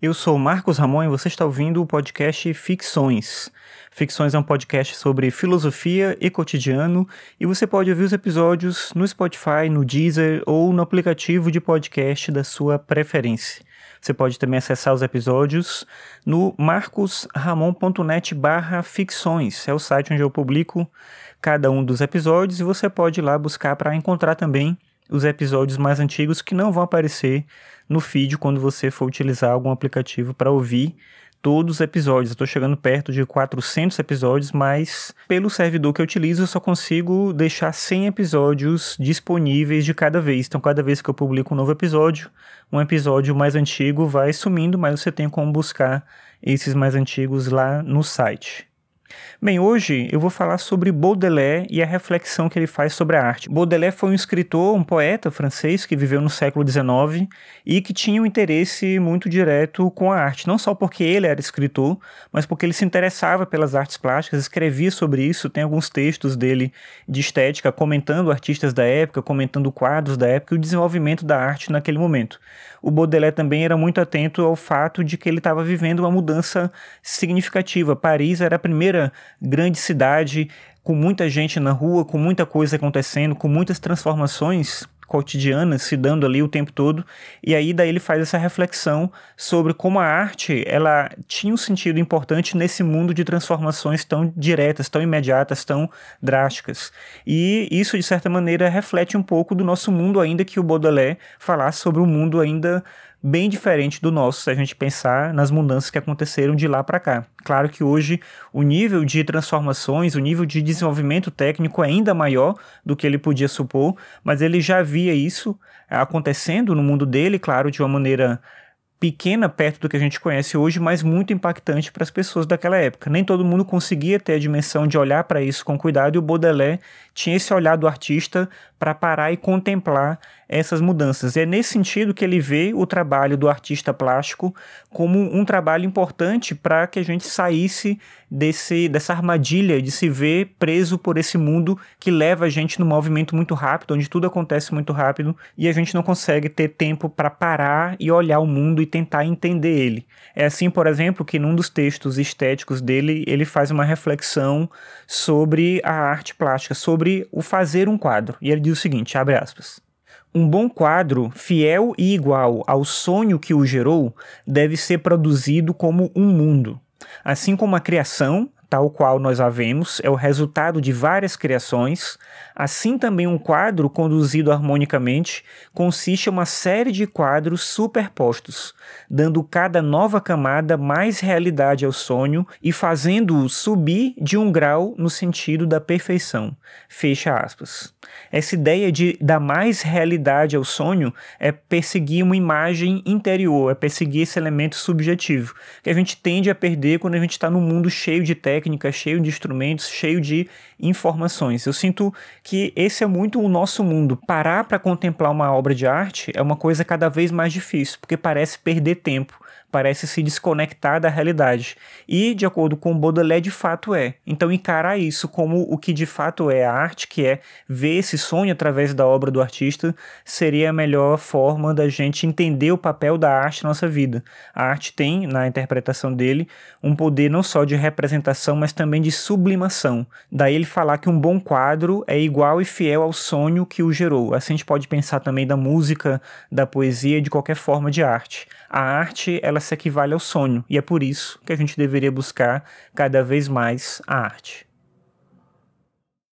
Eu sou Marcos Ramon e você está ouvindo o podcast Ficções. Ficções é um podcast sobre filosofia e cotidiano e você pode ouvir os episódios no Spotify, no Deezer ou no aplicativo de podcast da sua preferência. Você pode também acessar os episódios no marcosramon.net barra ficções. É o site onde eu publico cada um dos episódios e você pode ir lá buscar para encontrar também os episódios mais antigos que não vão aparecer no feed quando você for utilizar algum aplicativo para ouvir todos os episódios. Estou chegando perto de 400 episódios, mas pelo servidor que eu utilizo eu só consigo deixar 100 episódios disponíveis de cada vez. Então, cada vez que eu publico um novo episódio, um episódio mais antigo vai sumindo, mas você tem como buscar esses mais antigos lá no site. Bem, hoje eu vou falar sobre Baudelaire e a reflexão que ele faz sobre a arte. Baudelaire foi um escritor, um poeta francês que viveu no século XIX e que tinha um interesse muito direto com a arte, não só porque ele era escritor, mas porque ele se interessava pelas artes plásticas, escrevia sobre isso, tem alguns textos dele de estética comentando artistas da época, comentando quadros da época e o desenvolvimento da arte naquele momento. O Baudelaire também era muito atento ao fato de que ele estava vivendo uma mudança significativa. Paris era a primeira grande cidade com muita gente na rua, com muita coisa acontecendo, com muitas transformações cotidianas se dando ali o tempo todo. E aí daí ele faz essa reflexão sobre como a arte, ela tinha um sentido importante nesse mundo de transformações tão diretas, tão imediatas, tão drásticas. E isso de certa maneira reflete um pouco do nosso mundo ainda que o Baudelaire falasse sobre um mundo ainda bem diferente do nosso, se a gente pensar nas mudanças que aconteceram de lá para cá. Claro que hoje o nível de transformações, o nível de desenvolvimento técnico é ainda maior do que ele podia supor, mas ele já via isso acontecendo no mundo dele, claro, de uma maneira pequena perto do que a gente conhece hoje, mas muito impactante para as pessoas daquela época. Nem todo mundo conseguia ter a dimensão de olhar para isso com cuidado e o Baudelaire tinha esse olhar do artista para parar e contemplar essas mudanças. E é nesse sentido que ele vê o trabalho do artista plástico como um trabalho importante para que a gente saísse desse, dessa armadilha de se ver preso por esse mundo que leva a gente num movimento muito rápido, onde tudo acontece muito rápido e a gente não consegue ter tempo para parar e olhar o mundo e tentar entender ele. É assim, por exemplo, que num dos textos estéticos dele, ele faz uma reflexão sobre a arte plástica, sobre o fazer um quadro. E ele diz o seguinte, abre aspas. Um bom quadro, fiel e igual ao sonho que o gerou, deve ser produzido como um mundo. Assim como a criação, tal qual nós a vemos, é o resultado de várias criações, assim também um quadro conduzido harmonicamente consiste em uma série de quadros superpostos, dando cada nova camada mais realidade ao sonho e fazendo-o subir de um grau no sentido da perfeição. Fecha aspas. Essa ideia de dar mais realidade ao sonho é perseguir uma imagem interior, é perseguir esse elemento subjetivo, que a gente tende a perder quando a gente está num mundo cheio de técnicas, cheio de instrumentos, cheio de informações. Eu sinto que esse é muito o nosso mundo. Parar para contemplar uma obra de arte é uma coisa cada vez mais difícil, porque parece perder tempo parece se desconectar da realidade. E, de acordo com Baudelaire, de fato é. Então, encarar isso como o que de fato é a arte, que é ver esse sonho através da obra do artista, seria a melhor forma da gente entender o papel da arte na nossa vida. A arte tem, na interpretação dele, um poder não só de mas também de sublimação. Daí ele falar que um bom quadro é igual e fiel ao sonho que o gerou. Assim a gente pode pensar também da música, da poesia, de qualquer forma de arte. A arte, ela se equivale ao sonho, e é por isso que a gente deveria buscar cada vez mais a arte.